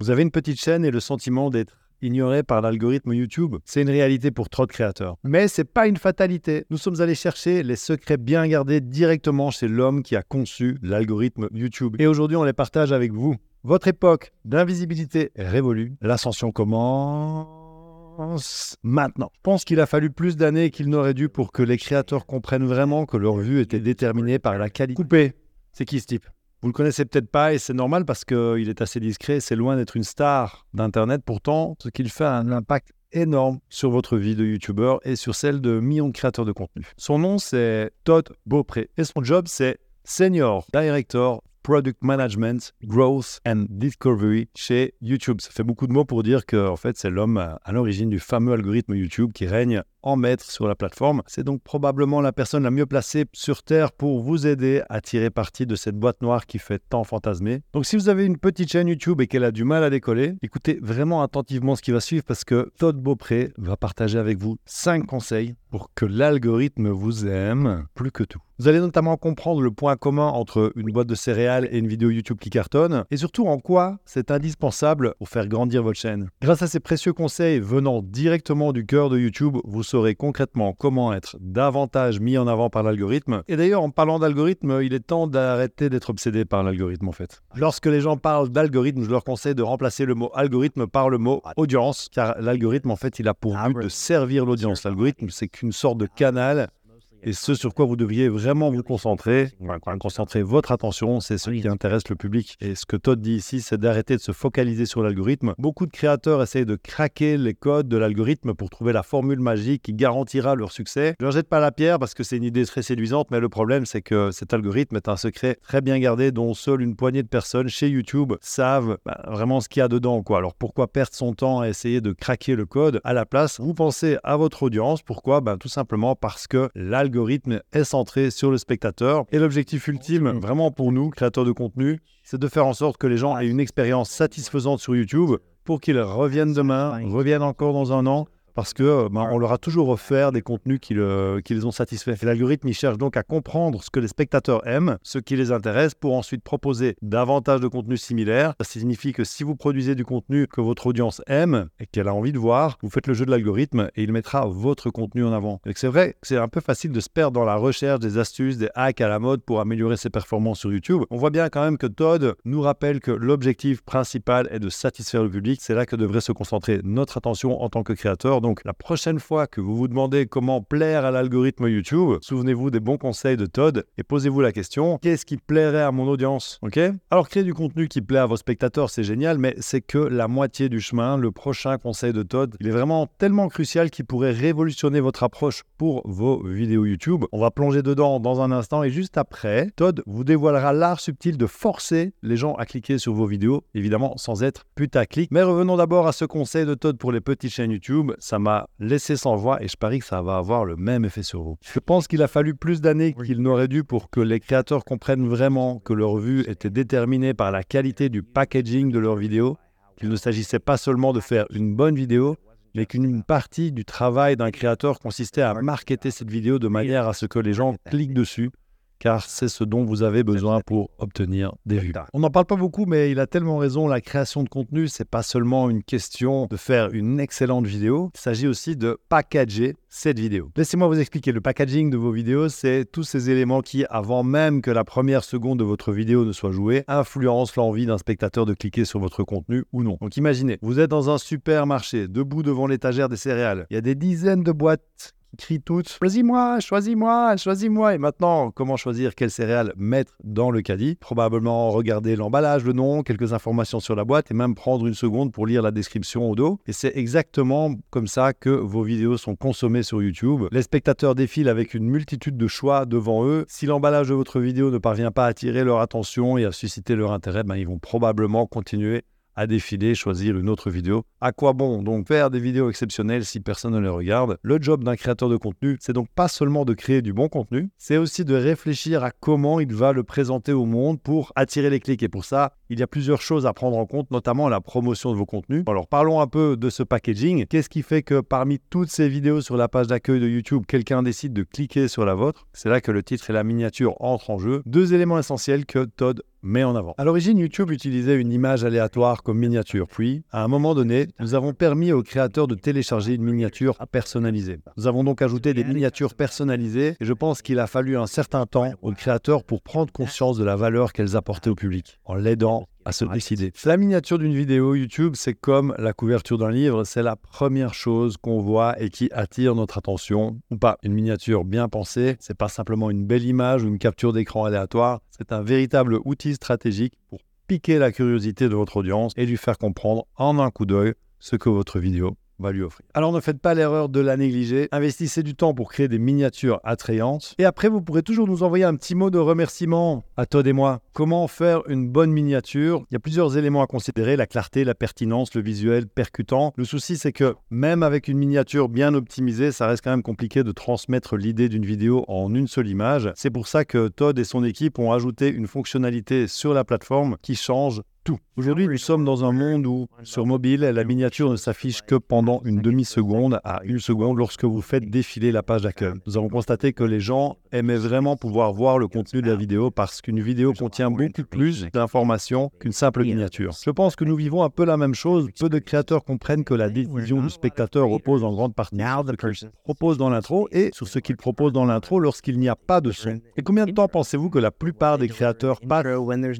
Vous avez une petite chaîne et le sentiment d'être ignoré par l'algorithme YouTube. C'est une réalité pour trop de créateurs. Mais c'est pas une fatalité. Nous sommes allés chercher les secrets bien gardés directement chez l'homme qui a conçu l'algorithme YouTube. Et aujourd'hui, on les partage avec vous. Votre époque d'invisibilité est révolue. L'ascension commence maintenant. Je pense qu'il a fallu plus d'années qu'il n'aurait dû pour que les créateurs comprennent vraiment que leur vue était déterminée par la qualité. Coupé. C'est qui ce type? Vous le connaissez peut-être pas et c'est normal parce qu'il est assez discret, c'est loin d'être une star d'Internet. Pourtant, ce qu'il fait a un impact énorme sur votre vie de YouTuber et sur celle de millions de créateurs de contenu. Son nom, c'est Todd Beaupré et son job, c'est Senior Director Product Management, Growth and Discovery chez YouTube. Ça fait beaucoup de mots pour dire que en fait, c'est l'homme à l'origine du fameux algorithme YouTube qui règne en maître sur la plateforme. C'est donc probablement la personne la mieux placée sur Terre pour vous aider à tirer parti de cette boîte noire qui fait tant fantasmer. Donc si vous avez une petite chaîne YouTube et qu'elle a du mal à décoller, écoutez vraiment attentivement ce qui va suivre parce que Todd Beaupré va partager avec vous 5 conseils pour que l'algorithme vous aime plus que tout. Vous allez notamment comprendre le point commun entre une boîte de céréales et une vidéo YouTube qui cartonne, et surtout en quoi c'est indispensable pour faire grandir votre chaîne. Grâce à ces précieux conseils venant directement du cœur de YouTube, vous saurez concrètement comment être davantage mis en avant par l'algorithme. Et d'ailleurs, en parlant d'algorithme, il est temps d'arrêter d'être obsédé par l'algorithme en fait. Lorsque les gens parlent d'algorithme, je leur conseille de remplacer le mot algorithme par le mot audience, car l'algorithme en fait, il a pour but de servir l'audience. L'algorithme, c'est qu'une sorte de canal et ce sur quoi vous devriez vraiment vous concentrer, concentrer votre attention, c'est ce qui intéresse le public. Et ce que Todd dit ici, c'est d'arrêter de se focaliser sur l'algorithme. Beaucoup de créateurs essayent de craquer les codes de l'algorithme pour trouver la formule magique qui garantira leur succès. Je ne leur jette pas la pierre parce que c'est une idée très séduisante, mais le problème, c'est que cet algorithme est un secret très bien gardé dont seule une poignée de personnes chez YouTube savent bah, vraiment ce qu'il y a dedans. Quoi. Alors pourquoi perdre son temps à essayer de craquer le code? À la place, vous pensez à votre audience. Pourquoi? Bah, Tout simplement parce que l'algorithme l'algorithme est centré sur le spectateur. Et l'objectif ultime, vraiment pour nous, créateurs de contenu, c'est de faire en sorte que les gens aient une expérience satisfaisante sur YouTube pour qu'ils reviennent demain, reviennent encore dans un an parce que ben, on leur a toujours offert des contenus qui, les ont satisfaits. l'algorithme, il cherche donc à comprendre ce que les spectateurs aiment, ce qui les intéresse, pour ensuite proposer davantage de contenus similaires. Ça signifie que si vous produisez du contenu que votre audience aime et qu'elle a envie de voir, vous faites le jeu de l'algorithme et il mettra votre contenu en avant. C'est vrai que c'est un peu facile de se perdre dans la recherche des astuces, des hacks à la mode pour améliorer ses performances sur YouTube. On voit bien quand même que Todd nous rappelle que l'objectif principal est de satisfaire le public. C'est là que devrait se concentrer notre attention en tant que créateur. Donc la prochaine fois que vous vous demandez comment plaire à l'algorithme YouTube, souvenez-vous des bons conseils de Todd et posez-vous la question qu'est-ce qui plairait à mon audience Ok? Alors créer du contenu qui plaît à vos spectateurs, c'est génial, mais c'est que la moitié du chemin. Le prochain conseil de Todd, il est vraiment tellement crucial qu'il pourrait révolutionner votre approche pour vos vidéos YouTube. On va plonger dedans dans un instant et juste après, Todd vous dévoilera l'art subtil de forcer les gens à cliquer sur vos vidéos, évidemment sans être putaclic. Mais revenons d'abord à ce conseil de Todd pour les petites chaînes YouTube. Ça m'a laissé sans voix et je parie que ça va avoir le même effet sur vous. Je pense qu'il a fallu plus d'années qu'il n'aurait dû pour que les créateurs comprennent vraiment que leur vue était déterminée par la qualité du packaging de leurs vidéos, qu'il ne s'agissait pas seulement de faire une bonne vidéo, mais qu'une partie du travail d'un créateur consistait à marketer cette vidéo de manière à ce que les gens cliquent dessus car c'est ce dont vous avez besoin pour obtenir des vues. On n'en parle pas beaucoup, mais il a tellement raison, la création de contenu, c'est pas seulement une question de faire une excellente vidéo, il s'agit aussi de packager cette vidéo. Laissez-moi vous expliquer, le packaging de vos vidéos, c'est tous ces éléments qui, avant même que la première seconde de votre vidéo ne soit jouée, influencent l'envie d'un spectateur de cliquer sur votre contenu ou non. Donc imaginez, vous êtes dans un supermarché, debout devant l'étagère des céréales, il y a des dizaines de boîtes crient toutes Choisis-moi, choisis-moi, choisis-moi. Et maintenant, comment choisir quelle céréale mettre dans le caddie? Probablement regarder l'emballage, le nom, quelques informations sur la boîte et même prendre une seconde pour lire la description au dos. Et c'est exactement comme ça que vos vidéos sont consommées sur YouTube. Les spectateurs défilent avec une multitude de choix devant eux. Si l'emballage de votre vidéo ne parvient pas à attirer leur attention et à susciter leur intérêt, ben, ils vont probablement continuer à défiler, choisir une autre vidéo. À quoi bon donc faire des vidéos exceptionnelles si personne ne les regarde? Le job d'un créateur de contenu, c'est donc pas seulement de créer du bon contenu, c'est aussi de réfléchir à comment il va le présenter au monde pour attirer les clics. Et pour ça, il y a plusieurs choses à prendre en compte, notamment la promotion de vos contenus. Alors parlons un peu de ce packaging. Qu'est-ce qui fait que parmi toutes ces vidéos sur la page d'accueil de YouTube, quelqu'un décide de cliquer sur la vôtre? C'est là que le titre et la miniature entrent en jeu. Deux éléments essentiels que Todd met en avant. À l'origine, YouTube utilisait une image aléatoire comme miniature. Puis, à un moment donné, nous avons permis aux créateurs de télécharger une miniature personnalisée. Nous avons donc ajouté des miniatures personnalisées et je pense qu'il a fallu un certain temps aux créateurs pour prendre conscience de la valeur qu'elles apportaient au public, en l'aidant à se décider. La miniature d'une vidéo YouTube, c'est comme la couverture d'un livre, c'est la première chose qu'on voit et qui attire notre attention ou pas. Une miniature bien pensée, c'est pas simplement une belle image ou une capture d'écran aléatoire, c'est un véritable outil stratégique pour piquer la curiosité de votre audience et lui faire comprendre en un coup d'œil ce que votre vidéo va lui offrir. Alors ne faites pas l'erreur de la négliger, investissez du temps pour créer des miniatures attrayantes et après vous pourrez toujours nous envoyer un petit mot de remerciement à Todd et moi. Comment faire une bonne miniature? Il y a plusieurs éléments à considérer, la clarté, la pertinence, le visuel percutant. Le souci c'est que même avec une miniature bien optimisée, ça reste quand même compliqué de transmettre l'idée d'une vidéo en une seule image. C'est pour ça que Todd et son équipe ont ajouté une fonctionnalité sur la plateforme qui change Aujourd'hui, nous sommes dans un monde où, sur mobile, la miniature ne s'affiche que pendant une demi-seconde à une seconde lorsque vous faites défiler la page d'accueil. Nous avons constaté que les gens aimaient vraiment pouvoir voir le contenu de la vidéo parce qu'une vidéo contient beaucoup plus d'informations qu'une simple miniature. Je pense que nous vivons un peu la même chose. Peu de créateurs comprennent que la décision du spectateur repose en grande partie sur ce qu'il propose dans l'intro et sur ce qu'il propose dans l'intro lorsqu'il n'y a pas de son. Et combien de temps pensez-vous que la plupart des créateurs passent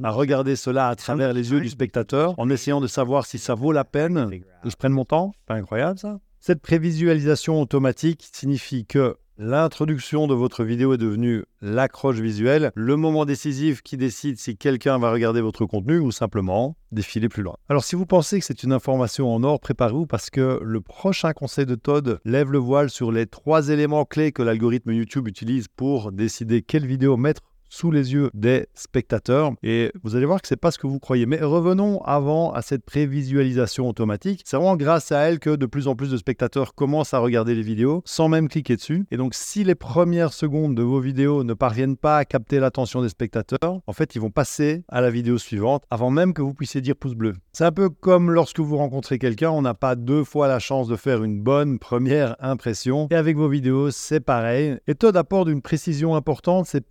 à regarder cela à travers les yeux du spectateur en essayant de savoir si ça vaut la peine que je prenne mon temps. Pas incroyable ça Cette prévisualisation automatique signifie que L'introduction de votre vidéo est devenue l'accroche visuelle, le moment décisif qui décide si quelqu'un va regarder votre contenu ou simplement défiler plus loin. Alors si vous pensez que c'est une information en or, préparez-vous parce que le prochain conseil de Todd lève le voile sur les trois éléments clés que l'algorithme YouTube utilise pour décider quelle vidéo mettre sous les yeux des spectateurs. Et vous allez voir que c'est pas ce que vous croyez. Mais revenons avant à cette prévisualisation automatique. C'est vraiment grâce à elle que de plus en plus de spectateurs commencent à regarder les vidéos sans même cliquer dessus. Et donc, si les premières secondes de vos vidéos ne parviennent pas à capter l'attention des spectateurs, en fait, ils vont passer à la vidéo suivante avant même que vous puissiez dire pouce bleu. C'est un peu comme lorsque vous rencontrez quelqu'un, on n'a pas deux fois la chance de faire une bonne première impression. Et avec vos vidéos, c'est pareil. Et Todd apporte une précision importante, c'est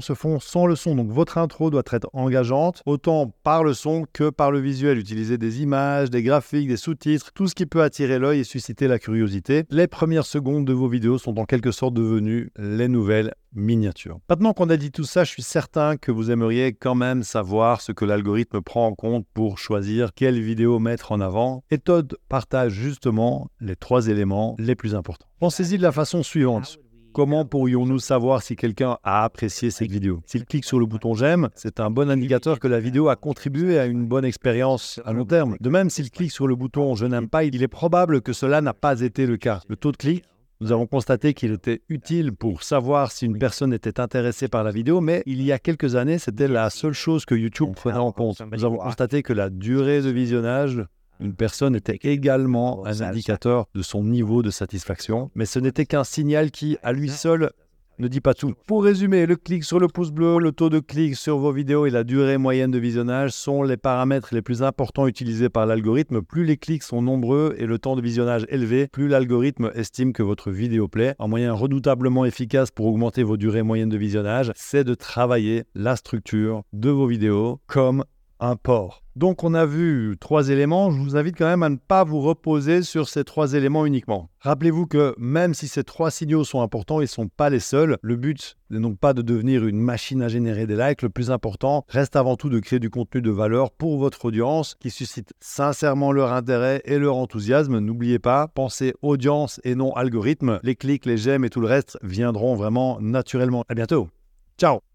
se font sans le son. Donc votre intro doit être engageante, autant par le son que par le visuel. Utilisez des images, des graphiques, des sous-titres, tout ce qui peut attirer l'œil et susciter la curiosité. Les premières secondes de vos vidéos sont en quelque sorte devenues les nouvelles miniatures. Maintenant qu'on a dit tout ça, je suis certain que vous aimeriez quand même savoir ce que l'algorithme prend en compte pour choisir quelle vidéo mettre en avant. Et Todd partage justement les trois éléments les plus importants. Pensez-y de la façon suivante. Comment pourrions-nous savoir si quelqu'un a apprécié cette vidéo? S'il clique sur le bouton j'aime, c'est un bon indicateur que la vidéo a contribué à une bonne expérience à long terme. De même, s'il clique sur le bouton je n'aime pas, il est probable que cela n'a pas été le cas. Le taux de clic nous avons constaté qu'il était utile pour savoir si une personne était intéressée par la vidéo, mais il y a quelques années, c'était la seule chose que YouTube prenait en compte. Nous avons constaté que la durée de visionnage une personne était également un indicateur de son niveau de satisfaction, mais ce n'était qu'un signal qui, à lui seul, ne dit pas tout. Pour résumer, le clic sur le pouce bleu, le taux de clic sur vos vidéos et la durée moyenne de visionnage sont les paramètres les plus importants utilisés par l'algorithme. Plus les clics sont nombreux et le temps de visionnage élevé, plus l'algorithme estime que votre vidéo plaît. Un moyen redoutablement efficace pour augmenter vos durées moyennes de visionnage, c'est de travailler la structure de vos vidéos comme un port. Donc on a vu trois éléments, je vous invite quand même à ne pas vous reposer sur ces trois éléments uniquement. Rappelez-vous que même si ces trois signaux sont importants, ils ne sont pas les seuls. Le but n'est donc pas de devenir une machine à générer des likes, le plus important reste avant tout de créer du contenu de valeur pour votre audience qui suscite sincèrement leur intérêt et leur enthousiasme. N'oubliez pas, pensez audience et non algorithme. Les clics, les j'aime et tout le reste viendront vraiment naturellement. À bientôt. Ciao